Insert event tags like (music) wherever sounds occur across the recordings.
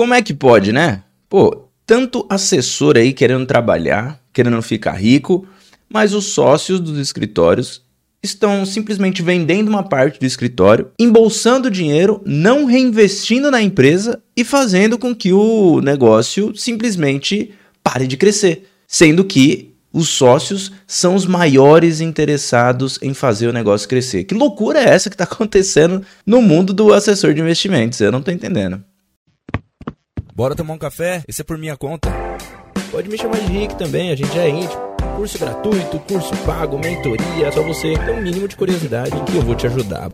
Como é que pode, né? Pô, tanto assessor aí querendo trabalhar, querendo ficar rico, mas os sócios dos escritórios estão simplesmente vendendo uma parte do escritório, embolsando dinheiro, não reinvestindo na empresa e fazendo com que o negócio simplesmente pare de crescer. Sendo que os sócios são os maiores interessados em fazer o negócio crescer. Que loucura é essa que está (laughs) acontecendo no mundo do assessor de investimentos? Eu não estou entendendo. Bora tomar um café? Esse é por minha conta. Pode me chamar de Rick também, a gente já é íntimo. Curso gratuito, curso pago, mentoria, só você ter um mínimo de curiosidade que eu vou te ajudar.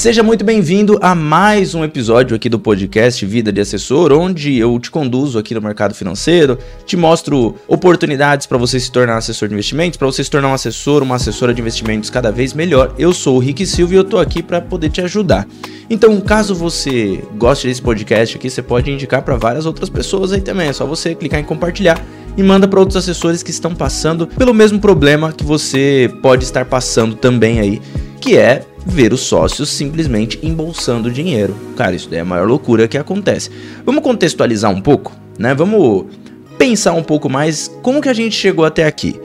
Seja muito bem-vindo a mais um episódio aqui do podcast Vida de Assessor, onde eu te conduzo aqui no mercado financeiro, te mostro oportunidades para você se tornar assessor de investimentos, para você se tornar um assessor, uma assessora de investimentos cada vez melhor. Eu sou o Rick Silva e eu tô aqui para poder te ajudar. Então, caso você goste desse podcast aqui, você pode indicar para várias outras pessoas aí também. É só você clicar em compartilhar e manda para outros assessores que estão passando pelo mesmo problema que você pode estar passando também aí, que é ver os sócios simplesmente embolsando dinheiro. Cara, isso daí é a maior loucura que acontece. Vamos contextualizar um pouco, né? Vamos pensar um pouco mais como que a gente chegou até aqui.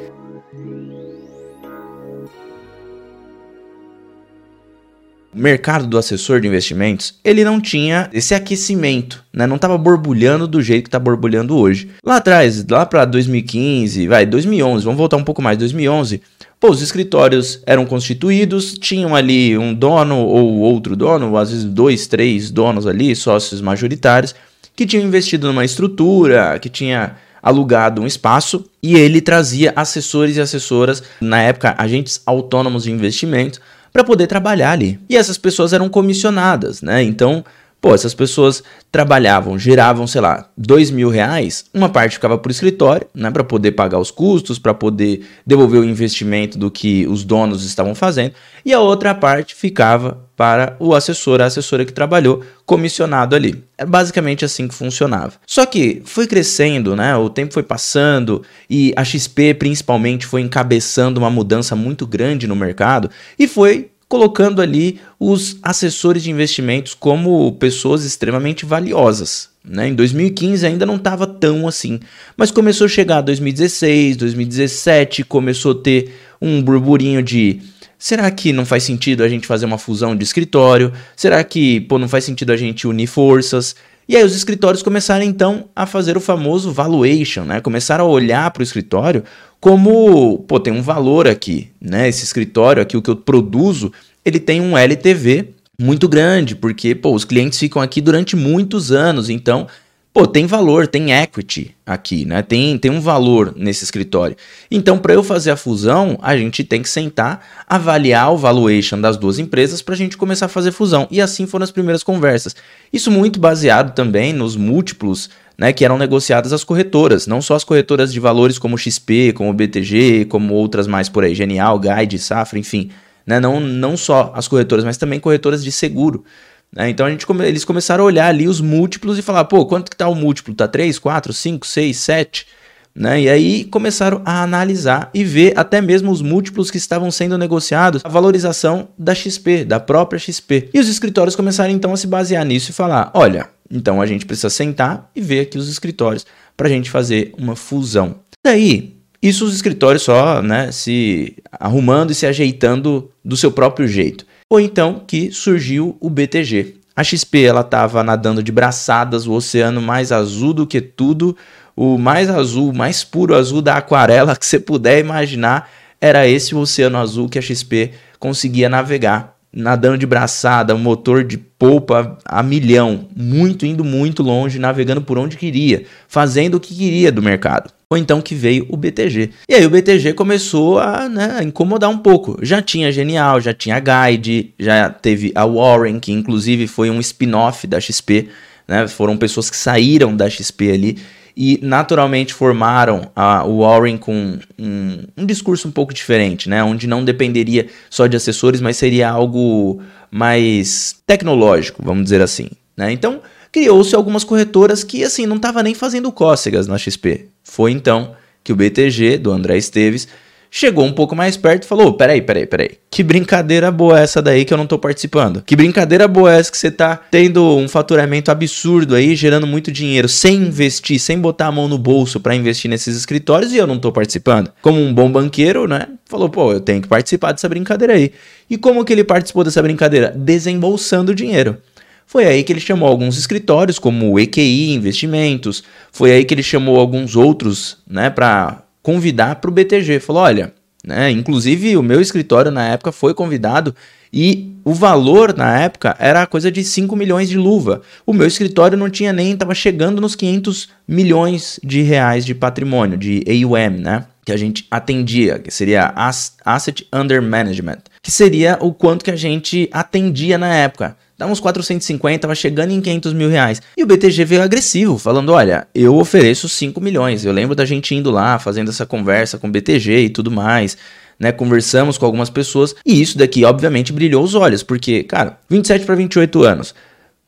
O mercado do assessor de investimentos, ele não tinha esse aquecimento, né? Não estava borbulhando do jeito que está borbulhando hoje. Lá atrás, lá para 2015, vai, 2011, vamos voltar um pouco mais, 2011, Pô, os escritórios eram constituídos, tinham ali um dono ou outro dono, às vezes dois, três donos ali, sócios majoritários, que tinham investido numa estrutura, que tinha alugado um espaço e ele trazia assessores e assessoras, na época agentes autônomos de investimento, para poder trabalhar ali. E essas pessoas eram comissionadas, né? Então Pô, essas pessoas trabalhavam, geravam, sei lá, dois mil reais, uma parte ficava para o escritório, né, para poder pagar os custos, para poder devolver o investimento do que os donos estavam fazendo, e a outra parte ficava para o assessor, a assessora que trabalhou, comissionado ali. É basicamente assim que funcionava. Só que foi crescendo, né? O tempo foi passando e a XP principalmente foi encabeçando uma mudança muito grande no mercado e foi colocando ali os assessores de investimentos como pessoas extremamente valiosas. Né? Em 2015 ainda não estava tão assim, mas começou a chegar 2016, 2017, começou a ter um burburinho de será que não faz sentido a gente fazer uma fusão de escritório? Será que pô, não faz sentido a gente unir forças? E aí os escritórios começaram então a fazer o famoso valuation, né? Começaram a olhar para o escritório como, pô, tem um valor aqui, né? Esse escritório aqui, o que eu produzo, ele tem um LTV muito grande, porque, pô, os clientes ficam aqui durante muitos anos, então pô, tem valor, tem equity aqui, né? Tem, tem um valor nesse escritório. Então, para eu fazer a fusão, a gente tem que sentar, avaliar o valuation das duas empresas para a gente começar a fazer fusão. E assim foram as primeiras conversas. Isso muito baseado também nos múltiplos né, que eram negociadas as corretoras, não só as corretoras de valores como XP, como BTG, como outras mais por aí, Genial, Guide, Safra, enfim. Né? Não, não só as corretoras, mas também corretoras de seguro. Né? Então a gente come, eles começaram a olhar ali os múltiplos e falar, pô, quanto que tá o múltiplo? Tá 3, 4, 5, 6, 7? Né? E aí começaram a analisar e ver até mesmo os múltiplos que estavam sendo negociados, a valorização da XP, da própria XP. E os escritórios começaram então a se basear nisso e falar: olha, então a gente precisa sentar e ver aqui os escritórios para a gente fazer uma fusão. Daí, isso os escritórios só né, se arrumando e se ajeitando do seu próprio jeito. Ou então que surgiu o BTG. A XP ela estava nadando de braçadas, o oceano mais azul do que tudo, o mais azul, mais puro azul da aquarela (laughs) que você puder imaginar, era esse o oceano azul que a XP conseguia navegar, nadando de braçada, motor de polpa a milhão, muito indo muito longe, navegando por onde queria, fazendo o que queria do mercado. Foi então que veio o BTG. E aí o BTG começou a, né, incomodar um pouco. Já tinha Genial, já tinha Guide, já teve a Warren, que inclusive foi um spin-off da XP. Né? Foram pessoas que saíram da XP ali e naturalmente formaram o Warren com um, um, discurso um pouco diferente, né? Onde não dependeria só de assessores, mas seria algo mais tecnológico, vamos dizer assim. Né? Então criou-se algumas corretoras que assim não estava nem fazendo cócegas na XP. Foi então que o BTG, do André Esteves, chegou um pouco mais perto e falou: peraí, peraí, peraí. Que brincadeira boa é essa daí que eu não tô participando? Que brincadeira boa é essa que você tá tendo um faturamento absurdo aí, gerando muito dinheiro, sem investir, sem botar a mão no bolso para investir nesses escritórios e eu não tô participando? Como um bom banqueiro, né? Falou, pô, eu tenho que participar dessa brincadeira aí. E como que ele participou dessa brincadeira? Desembolsando dinheiro. Foi aí que ele chamou alguns escritórios, como o EQI Investimentos, foi aí que ele chamou alguns outros, né, para convidar para o BTG. Falou: olha, né, inclusive o meu escritório na época foi convidado e o valor na época era coisa de 5 milhões de luva. O meu escritório não tinha nem, estava chegando nos 500 milhões de reais de patrimônio, de AUM, né? Que a gente atendia, que seria Asset Under Management, que seria o quanto que a gente atendia na época. Dá uns 450, tava chegando em 500 mil reais. E o BTG veio agressivo, falando: olha, eu ofereço 5 milhões. Eu lembro da gente indo lá, fazendo essa conversa com o BTG e tudo mais. Né, conversamos com algumas pessoas e isso daqui obviamente brilhou os olhos, porque, cara, 27 para 28 anos.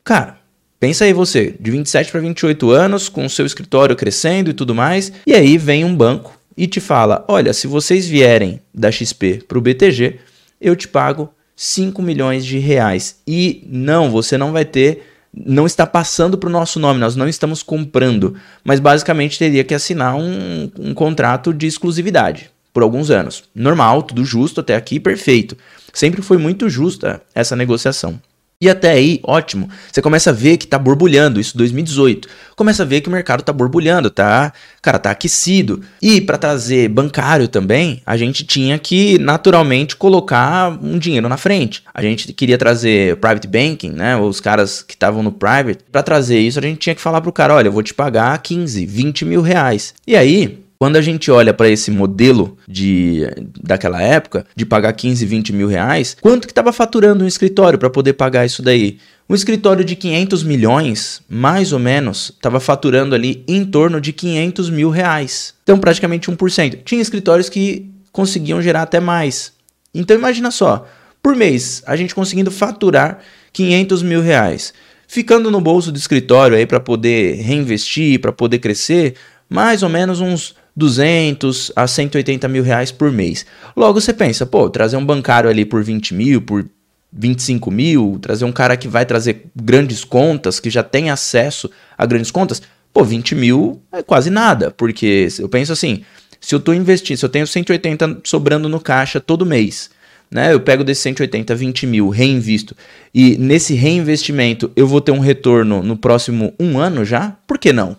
Cara, pensa aí você, de 27 para 28 anos, com o seu escritório crescendo e tudo mais, e aí vem um banco e te fala: "Olha, se vocês vierem da XP para o BTG, eu te pago 5 milhões de reais. E não, você não vai ter, não está passando para o nosso nome, nós não estamos comprando, mas basicamente teria que assinar um, um contrato de exclusividade por alguns anos. Normal, tudo justo até aqui, perfeito. Sempre foi muito justa essa negociação. E até aí, ótimo. Você começa a ver que tá borbulhando, isso 2018. Começa a ver que o mercado tá borbulhando, tá? Cara, tá aquecido. E para trazer bancário também, a gente tinha que naturalmente colocar um dinheiro na frente. A gente queria trazer private banking, né? Os caras que estavam no private. Para trazer isso, a gente tinha que falar pro cara: olha, eu vou te pagar 15, 20 mil reais. E aí, quando a gente olha para esse modelo de daquela época, de pagar 15, 20 mil reais, quanto que estava faturando um escritório para poder pagar isso daí? Um escritório de 500 milhões, mais ou menos, estava faturando ali em torno de 500 mil reais. Então, praticamente 1%. Tinha escritórios que conseguiam gerar até mais. Então, imagina só, por mês, a gente conseguindo faturar 500 mil reais. Ficando no bolso do escritório aí para poder reinvestir, para poder crescer, mais ou menos uns 200 a 180 mil reais por mês. Logo você pensa, pô, trazer um bancário ali por 20 mil, por 25 mil, trazer um cara que vai trazer grandes contas, que já tem acesso a grandes contas, pô, 20 mil é quase nada, porque eu penso assim, se eu estou investindo, se eu tenho 180 sobrando no caixa todo mês, né, eu pego desses 180, 20 mil, reinvisto, e nesse reinvestimento eu vou ter um retorno no próximo um ano já, por que não?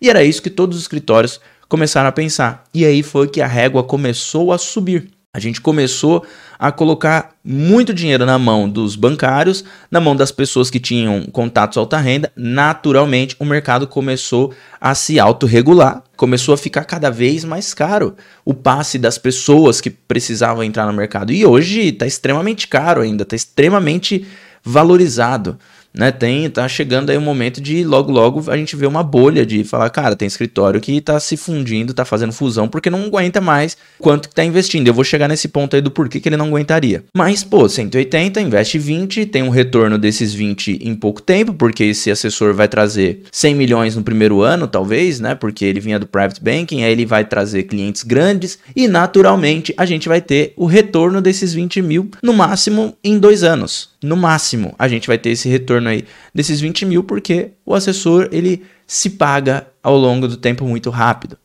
E era isso que todos os escritórios começaram a pensar. E aí foi que a régua começou a subir. A gente começou a colocar muito dinheiro na mão dos bancários, na mão das pessoas que tinham contatos alta renda. Naturalmente, o mercado começou a se autorregular, começou a ficar cada vez mais caro o passe das pessoas que precisavam entrar no mercado. E hoje está extremamente caro ainda, está extremamente valorizado né, tem, tá chegando aí o um momento de logo logo a gente ver uma bolha de falar, cara, tem escritório que tá se fundindo, tá fazendo fusão porque não aguenta mais quanto que tá investindo. Eu vou chegar nesse ponto aí do porquê que ele não aguentaria. Mas, pô, 180, investe 20, tem um retorno desses 20 em pouco tempo, porque esse assessor vai trazer 100 milhões no primeiro ano, talvez, né, porque ele vinha do private banking, aí ele vai trazer clientes grandes e naturalmente a gente vai ter o retorno desses 20 mil no máximo em dois anos no máximo, a gente vai ter esse retorno aí desses 20 mil, porque o assessor ele se paga ao longo do tempo muito rápido.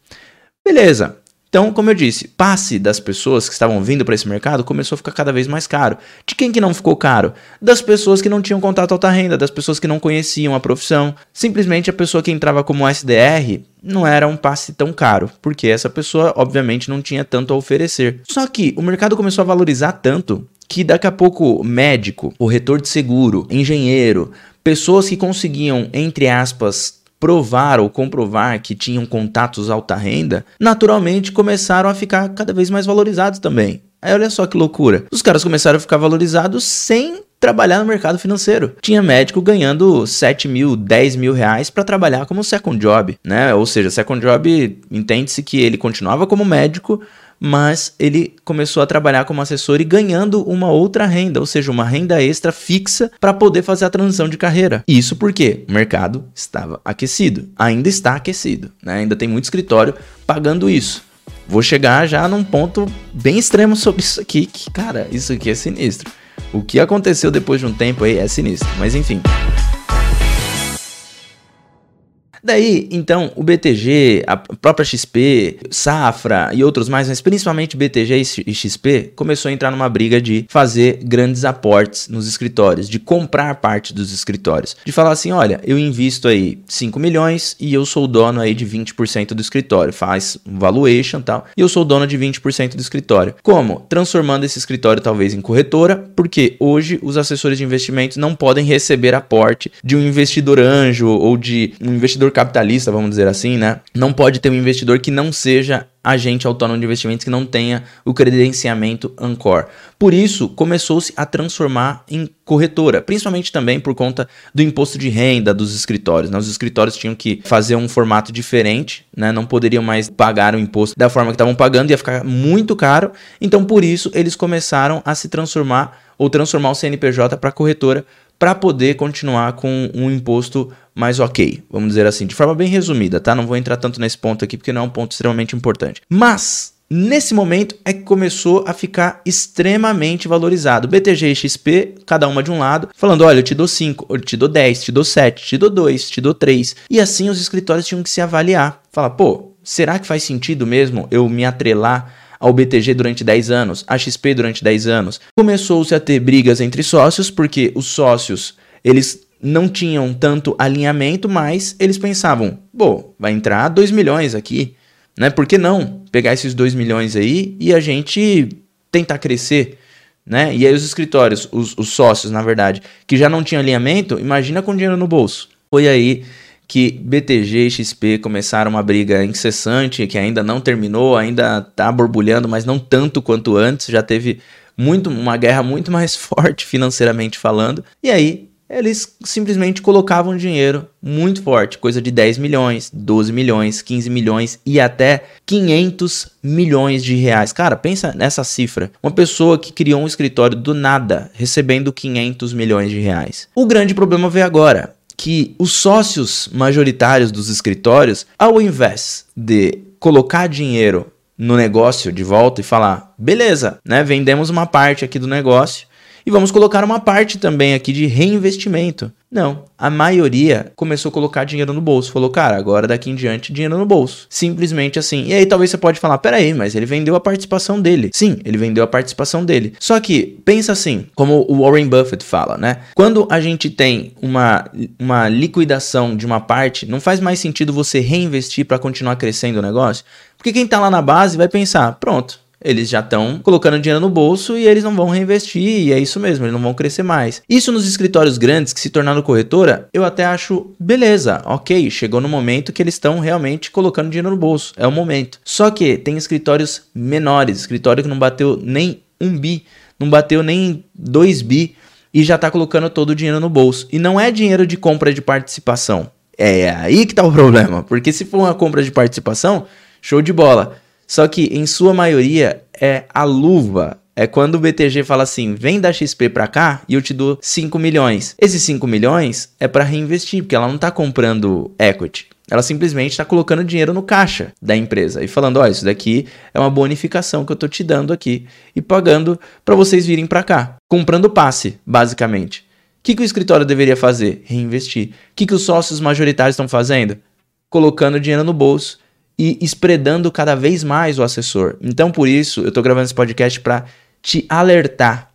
Beleza. Então, como eu disse, passe das pessoas que estavam vindo para esse mercado começou a ficar cada vez mais caro. De quem que não ficou caro? Das pessoas que não tinham contato alta renda, das pessoas que não conheciam a profissão. Simplesmente a pessoa que entrava como SDR não era um passe tão caro, porque essa pessoa obviamente não tinha tanto a oferecer. Só que o mercado começou a valorizar tanto que daqui a pouco médico, o retor de seguro, engenheiro, pessoas que conseguiam, entre aspas, provar ou comprovar que tinham contatos alta renda, naturalmente começaram a ficar cada vez mais valorizados também. Aí olha só que loucura. Os caras começaram a ficar valorizados sem trabalhar no mercado financeiro. Tinha médico ganhando 7 mil, 10 mil reais para trabalhar como second job, né? Ou seja, second job entende-se que ele continuava como médico, mas ele começou a trabalhar como assessor e ganhando uma outra renda, ou seja, uma renda extra fixa para poder fazer a transição de carreira. Isso porque o mercado estava aquecido, ainda está aquecido, né? ainda tem muito escritório pagando isso. Vou chegar já num ponto bem extremo sobre isso aqui, que, cara, isso aqui é sinistro. O que aconteceu depois de um tempo aí é sinistro, mas enfim. Daí, então, o BTG, a própria XP, Safra e outros mais, mas principalmente BTG e XP, começou a entrar numa briga de fazer grandes aportes nos escritórios, de comprar parte dos escritórios, de falar assim, olha, eu invisto aí 5 milhões e eu sou dono aí de 20% do escritório, faz um valuation e tal, e eu sou dono de 20% do escritório. Como? Transformando esse escritório talvez em corretora, porque hoje os assessores de investimentos não podem receber aporte de um investidor anjo ou de um investidor capitalista, vamos dizer assim, né? Não pode ter um investidor que não seja agente autônomo de investimentos que não tenha o credenciamento Ancor. Por isso, começou-se a transformar em corretora, principalmente também por conta do imposto de renda dos escritórios. Né? Os escritórios tinham que fazer um formato diferente, né? não poderiam mais pagar o imposto da forma que estavam pagando, ia ficar muito caro. Então, por isso, eles começaram a se transformar ou transformar o CNPJ para corretora para poder continuar com um imposto mais ok, vamos dizer assim, de forma bem resumida, tá? Não vou entrar tanto nesse ponto aqui porque não é um ponto extremamente importante. Mas Nesse momento é que começou a ficar extremamente valorizado. BTG e XP, cada uma de um lado, falando: olha, eu te dou 5, eu te dou 10, te dou 7, te dou 2, te dou 3. E assim os escritórios tinham que se avaliar. Falar, pô, será que faz sentido mesmo eu me atrelar ao BTG durante 10 anos, a XP durante 10 anos? Começou-se a ter brigas entre sócios, porque os sócios, eles não tinham tanto alinhamento, mas eles pensavam, pô, vai entrar 2 milhões aqui, né? Por que não pegar esses 2 milhões aí e a gente tentar crescer, né? E aí os escritórios, os, os sócios, na verdade, que já não tinham alinhamento, imagina com dinheiro no bolso. Foi aí que BTG e XP começaram uma briga incessante, que ainda não terminou, ainda tá borbulhando, mas não tanto quanto antes, já teve muito uma guerra muito mais (laughs) forte financeiramente falando. E aí eles simplesmente colocavam dinheiro muito forte, coisa de 10 milhões, 12 milhões, 15 milhões e até 500 milhões de reais. Cara, pensa nessa cifra. Uma pessoa que criou um escritório do nada recebendo 500 milhões de reais. O grande problema veio agora, que os sócios majoritários dos escritórios, ao invés de colocar dinheiro no negócio de volta e falar, beleza, né, vendemos uma parte aqui do negócio e vamos colocar uma parte também aqui de reinvestimento. Não, a maioria começou a colocar dinheiro no bolso. Falou, cara, agora daqui em diante dinheiro no bolso. Simplesmente assim. E aí talvez você pode falar, peraí, mas ele vendeu a participação dele. Sim, ele vendeu a participação dele. Só que, pensa assim, como o Warren Buffett fala, né? Quando a gente tem uma, uma liquidação de uma parte, não faz mais sentido você reinvestir para continuar crescendo o negócio. Porque quem tá lá na base vai pensar, pronto, eles já estão colocando dinheiro no bolso e eles não vão reinvestir, e é isso mesmo, eles não vão crescer mais. Isso nos escritórios grandes que se tornaram corretora, eu até acho beleza, ok, chegou no momento que eles estão realmente colocando dinheiro no bolso, é o momento. Só que tem escritórios menores, escritório que não bateu nem um bi, não bateu nem dois bi e já está colocando todo o dinheiro no bolso. E não é dinheiro de compra de participação. É aí que está o problema, porque se for uma compra de participação, show de bola. Só que em sua maioria é a luva. É quando o BTG fala assim: vem da XP para cá e eu te dou 5 milhões. Esses 5 milhões é para reinvestir, porque ela não está comprando equity. Ela simplesmente está colocando dinheiro no caixa da empresa e falando: ó, oh, isso daqui é uma bonificação que eu estou te dando aqui e pagando para vocês virem para cá. Comprando passe, basicamente. O que, que o escritório deveria fazer? Reinvestir. O que, que os sócios majoritários estão fazendo? Colocando dinheiro no bolso e espredando cada vez mais o assessor. Então, por isso, eu estou gravando esse podcast para te alertar.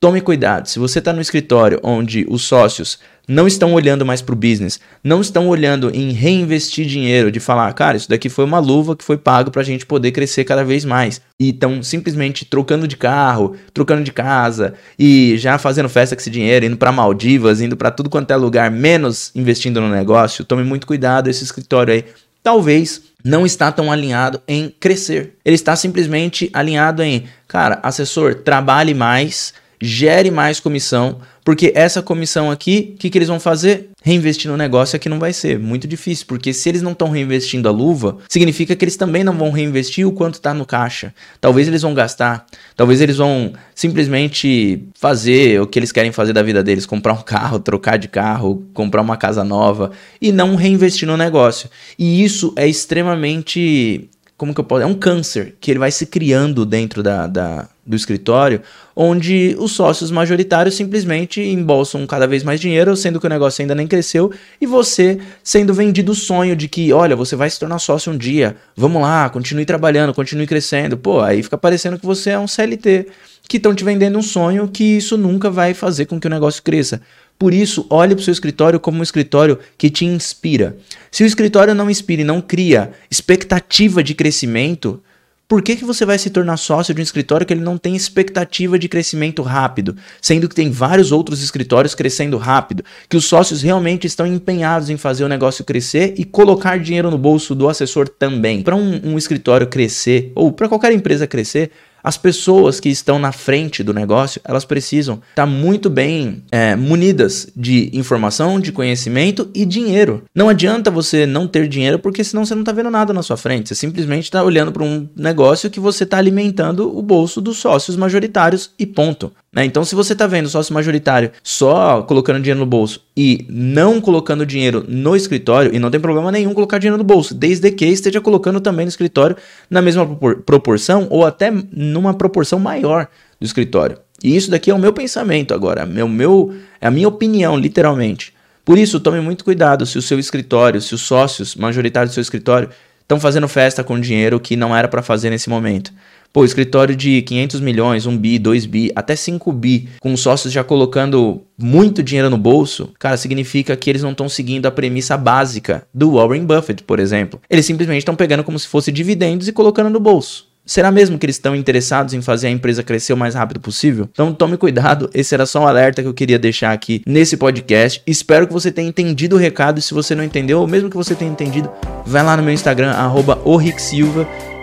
Tome cuidado. Se você está no escritório onde os sócios não estão olhando mais para o business, não estão olhando em reinvestir dinheiro, de falar, cara, isso daqui foi uma luva que foi pago para a gente poder crescer cada vez mais. E estão simplesmente trocando de carro, trocando de casa e já fazendo festa com esse dinheiro, indo para Maldivas, indo para tudo quanto é lugar, menos investindo no negócio. Tome muito cuidado. Esse escritório aí talvez não está tão alinhado em crescer. Ele está simplesmente alinhado em, cara, assessor, trabalhe mais, gere mais comissão, porque essa comissão aqui, o que, que eles vão fazer? Reinvestir no negócio aqui não vai ser muito difícil, porque se eles não estão reinvestindo a luva, significa que eles também não vão reinvestir o quanto está no caixa. Talvez eles vão gastar, talvez eles vão simplesmente fazer o que eles querem fazer da vida deles, comprar um carro, trocar de carro, comprar uma casa nova e não reinvestir no negócio. E isso é extremamente como que eu posso. É um câncer que ele vai se criando dentro da, da, do escritório, onde os sócios majoritários simplesmente embolsam cada vez mais dinheiro, sendo que o negócio ainda nem cresceu, e você sendo vendido o sonho de que, olha, você vai se tornar sócio um dia, vamos lá, continue trabalhando, continue crescendo. Pô, aí fica parecendo que você é um CLT, que estão te vendendo um sonho que isso nunca vai fazer com que o negócio cresça. Por isso, olhe para o seu escritório como um escritório que te inspira. Se o escritório não inspira e não cria expectativa de crescimento, por que, que você vai se tornar sócio de um escritório que ele não tem expectativa de crescimento rápido, sendo que tem vários outros escritórios crescendo rápido, que os sócios realmente estão empenhados em fazer o negócio crescer e colocar dinheiro no bolso do assessor também? Para um, um escritório crescer, ou para qualquer empresa crescer, as pessoas que estão na frente do negócio, elas precisam estar muito bem é, munidas de informação, de conhecimento e dinheiro. Não adianta você não ter dinheiro porque senão você não está vendo nada na sua frente. Você simplesmente está olhando para um negócio que você está alimentando o bolso dos sócios majoritários e ponto. Né? Então, se você está vendo sócio majoritário só colocando dinheiro no bolso e não colocando dinheiro no escritório, e não tem problema nenhum colocar dinheiro no bolso, desde que esteja colocando também no escritório na mesma proporção ou até numa proporção maior do escritório. E isso daqui é o meu pensamento agora, meu, meu, é a minha opinião, literalmente. Por isso, tome muito cuidado se o seu escritório, se os sócios majoritários do seu escritório estão fazendo festa com dinheiro que não era para fazer nesse momento. Pô, escritório de 500 milhões, 1 bi, 2 bi, até 5 bi, com sócios já colocando muito dinheiro no bolso, cara, significa que eles não estão seguindo a premissa básica do Warren Buffett, por exemplo. Eles simplesmente estão pegando como se fosse dividendos e colocando no bolso. Será mesmo que eles estão interessados em fazer a empresa crescer o mais rápido possível? Então tome cuidado, esse era só um alerta que eu queria deixar aqui nesse podcast. Espero que você tenha entendido o recado e se você não entendeu, ou mesmo que você tenha entendido, vai lá no meu Instagram, arroba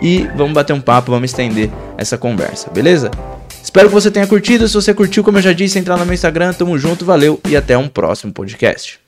e vamos bater um papo, vamos estender essa conversa, beleza? Espero que você tenha curtido, se você curtiu, como eu já disse, entrar no meu Instagram, tamo junto, valeu e até um próximo podcast.